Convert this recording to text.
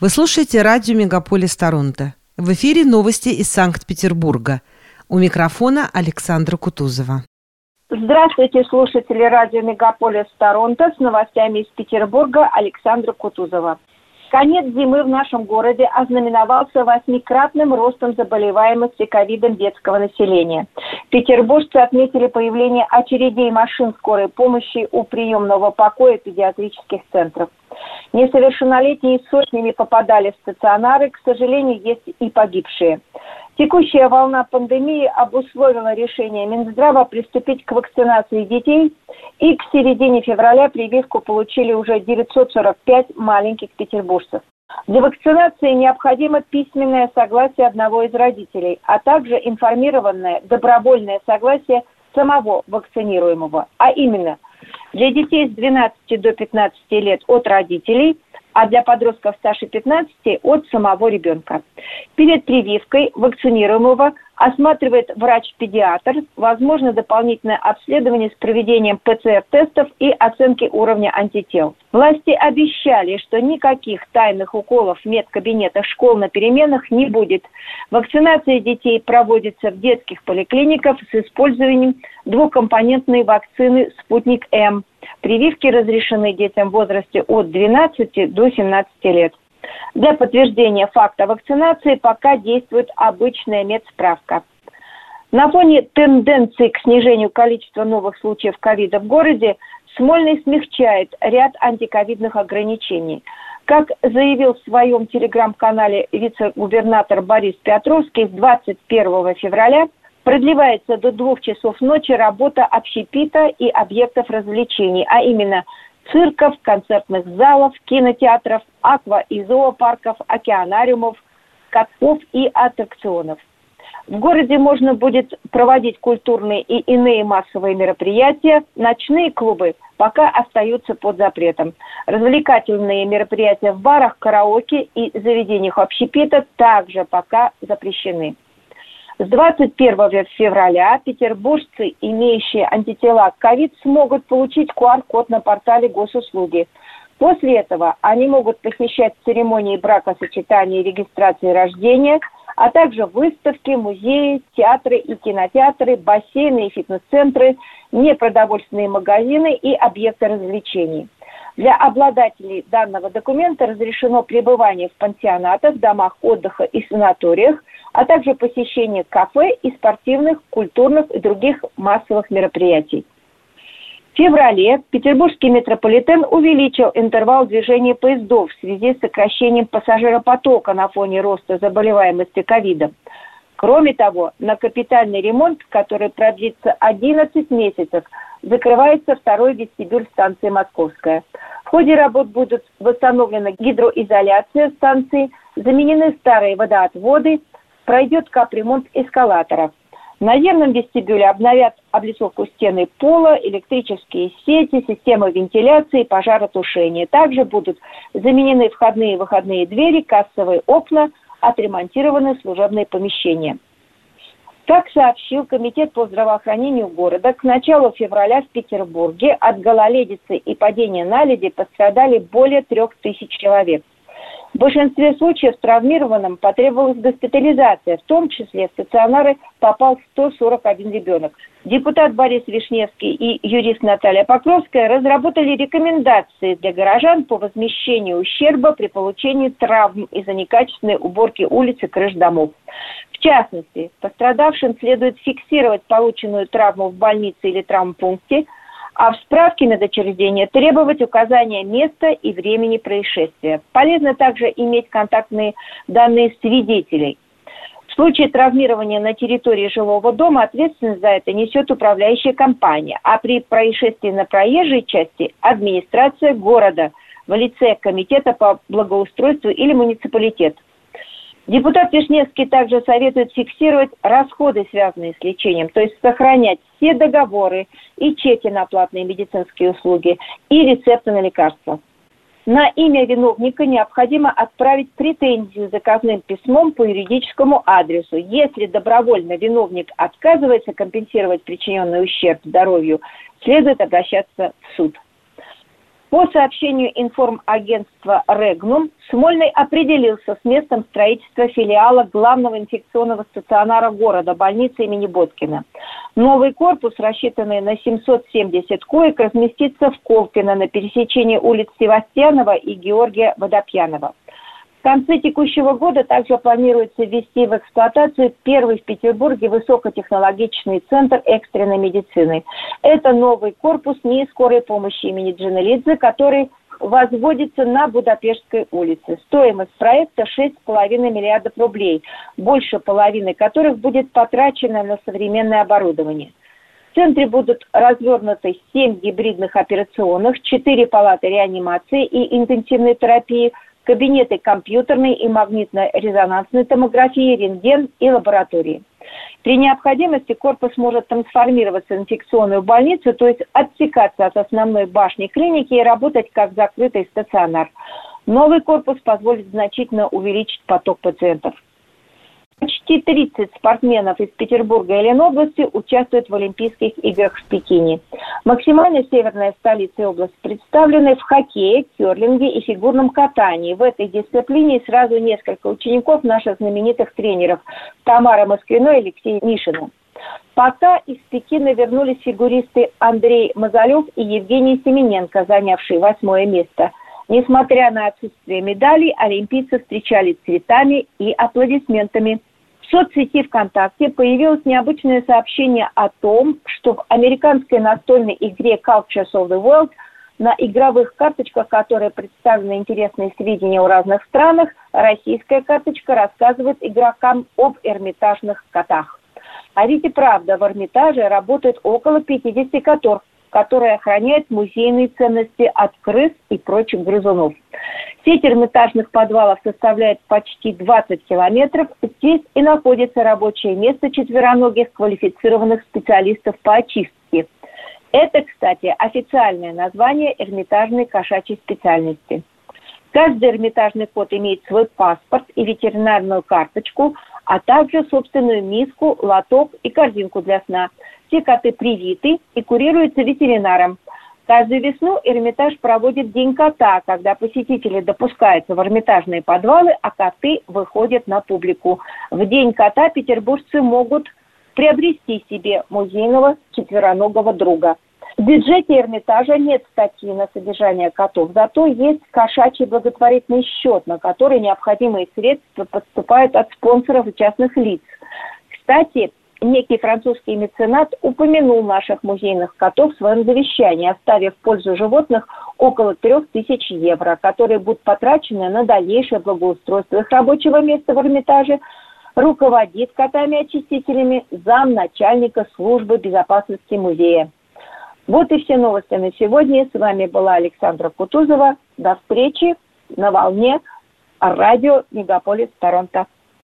Вы слушаете радио «Мегаполис Торонто». В эфире новости из Санкт-Петербурга. У микрофона Александра Кутузова. Здравствуйте, слушатели радио «Мегаполис Торонто» с новостями из Петербурга Александра Кутузова. Конец зимы в нашем городе ознаменовался восьмикратным ростом заболеваемости ковидом детского населения. Петербуржцы отметили появление очередей машин скорой помощи у приемного покоя педиатрических центров. Несовершеннолетние сотнями попадали в стационары, к сожалению, есть и погибшие. Текущая волна пандемии обусловила решение Минздрава приступить к вакцинации детей, и к середине февраля прививку получили уже 945 маленьких петербуржцев. Для вакцинации необходимо письменное согласие одного из родителей, а также информированное добровольное согласие самого вакцинируемого, а именно для детей с 12 до 15 лет от родителей – а для подростков старше 15 от самого ребенка. Перед прививкой вакцинируемого осматривает врач-педиатр, возможно дополнительное обследование с проведением ПЦР-тестов и оценки уровня антител. Власти обещали, что никаких тайных уколов в медкабинетах школ на переменах не будет. Вакцинация детей проводится в детских поликлиниках с использованием двухкомпонентной вакцины «Спутник-М». Прививки разрешены детям в возрасте от 12 до 17 лет. Для подтверждения факта вакцинации пока действует обычная медсправка. На фоне тенденции к снижению количества новых случаев ковида в городе Смольный смягчает ряд антиковидных ограничений. Как заявил в своем телеграм-канале вице-губернатор Борис Петровский, с 21 февраля продлевается до двух часов ночи работа общепита и объектов развлечений, а именно цирков, концертных залов, кинотеатров, аква- и зоопарков, океанариумов, катков и аттракционов. В городе можно будет проводить культурные и иные массовые мероприятия. Ночные клубы пока остаются под запретом. Развлекательные мероприятия в барах, караоке и заведениях общепита также пока запрещены. С 21 февраля петербуржцы, имеющие антитела ковид, смогут получить QR-код на портале госуслуги. После этого они могут посещать церемонии бракосочетания и регистрации рождения, а также выставки, музеи, театры и кинотеатры, бассейны и фитнес-центры, непродовольственные магазины и объекты развлечений. Для обладателей данного документа разрешено пребывание в пансионатах, домах отдыха и санаториях, а также посещение кафе и спортивных, культурных и других массовых мероприятий. В феврале Петербургский метрополитен увеличил интервал движения поездов в связи с сокращением пассажиропотока на фоне роста заболеваемости ковидом. Кроме того, на капитальный ремонт, который продлится 11 месяцев, закрывается второй вестибюль станции Московская. В ходе работ будут восстановлена гидроизоляция станции, заменены старые водоотводы, пройдет капремонт эскалаторов. В наземном вестибюле обновят облицовку стены пола, электрические сети, системы вентиляции, пожаротушения. Также будут заменены входные и выходные двери, кассовые окна, отремонтированы служебные помещения. Как сообщил Комитет по здравоохранению города, к началу февраля в Петербурге от гололедицы и падения наледи пострадали более трех тысяч человек. В большинстве случаев травмированным потребовалась госпитализация, в том числе в стационары попал 141 ребенок. Депутат Борис Вишневский и юрист Наталья Покровская разработали рекомендации для горожан по возмещению ущерба при получении травм из-за некачественной уборки улиц и крыш домов. В частности, пострадавшим следует фиксировать полученную травму в больнице или травмпункте – а в справке медучреждения требовать указания места и времени происшествия. Полезно также иметь контактные данные свидетелей. В случае травмирования на территории жилого дома ответственность за это несет управляющая компания, а при происшествии на проезжей части – администрация города в лице комитета по благоустройству или муниципалитет – Депутат Вишневский также советует фиксировать расходы, связанные с лечением, то есть сохранять все договоры и чеки на платные медицинские услуги и рецепты на лекарства. На имя виновника необходимо отправить претензию заказным письмом по юридическому адресу. Если добровольно виновник отказывается компенсировать причиненный ущерб здоровью, следует обращаться в суд. По сообщению информагентства «Регнум», Смольный определился с местом строительства филиала главного инфекционного стационара города, больницы имени Боткина. Новый корпус, рассчитанный на 770 коек, разместится в Колпино на пересечении улиц Севастьянова и Георгия Водопьянова. В конце текущего года также планируется ввести в эксплуатацию первый в Петербурге высокотехнологичный центр экстренной медицины. Это новый корпус НИИ скорой помощи имени Джанелидзе, который возводится на Будапештской улице. Стоимость проекта 6,5 миллиардов рублей, больше половины которых будет потрачено на современное оборудование. В центре будут развернуты 7 гибридных операционных, 4 палаты реанимации и интенсивной терапии – кабинеты компьютерной и магнитно-резонансной томографии, рентген и лаборатории. При необходимости корпус может трансформироваться в инфекционную больницу, то есть отсекаться от основной башни клиники и работать как закрытый стационар. Новый корпус позволит значительно увеличить поток пациентов. Почти 30 спортсменов из Петербурга и Ленобласти участвуют в Олимпийских играх в Пекине. Максимально северная столица и область представлены в хоккее, керлинге и фигурном катании. В этой дисциплине сразу несколько учеников наших знаменитых тренеров Тамара Москвиной и Алексей Мишина. Пока из Пекина вернулись фигуристы Андрей Мазалев и Евгений Семененко, занявшие восьмое место. Несмотря на отсутствие медалей, олимпийцы встречали цветами и аплодисментами. В соцсети ВКонтакте появилось необычное сообщение о том, что в американской настольной игре Cultures of the World на игровых карточках, которые представлены интересные сведения о разных странах, российская карточка рассказывает игрокам об эрмитажных котах. А ведь и правда, в Эрмитаже работает около 50 котов, которые охраняют музейные ценности от крыс и прочих грызунов. Сеть эрмитажных подвалов составляет почти 20 километров. Здесь и находится рабочее место четвероногих квалифицированных специалистов по очистке. Это, кстати, официальное название эрмитажной кошачьей специальности. Каждый эрмитажный кот имеет свой паспорт и ветеринарную карточку, а также собственную миску, лоток и корзинку для сна. Все коты привиты и курируются ветеринаром – Каждую весну Эрмитаж проводит День кота, когда посетители допускаются в Эрмитажные подвалы, а коты выходят на публику. В День кота петербуржцы могут приобрести себе музейного четвероногого друга. В бюджете Эрмитажа нет статьи на содержание котов, зато есть кошачий благотворительный счет, на который необходимые средства поступают от спонсоров и частных лиц. Кстати, некий французский меценат упомянул наших музейных котов в своем завещании, оставив в пользу животных около трех тысяч евро, которые будут потрачены на дальнейшее благоустройство их рабочего места в Эрмитаже, руководит котами-очистителями зам начальника службы безопасности музея. Вот и все новости на сегодня. С вами была Александра Кутузова. До встречи на волне радио Мегаполис Торонто.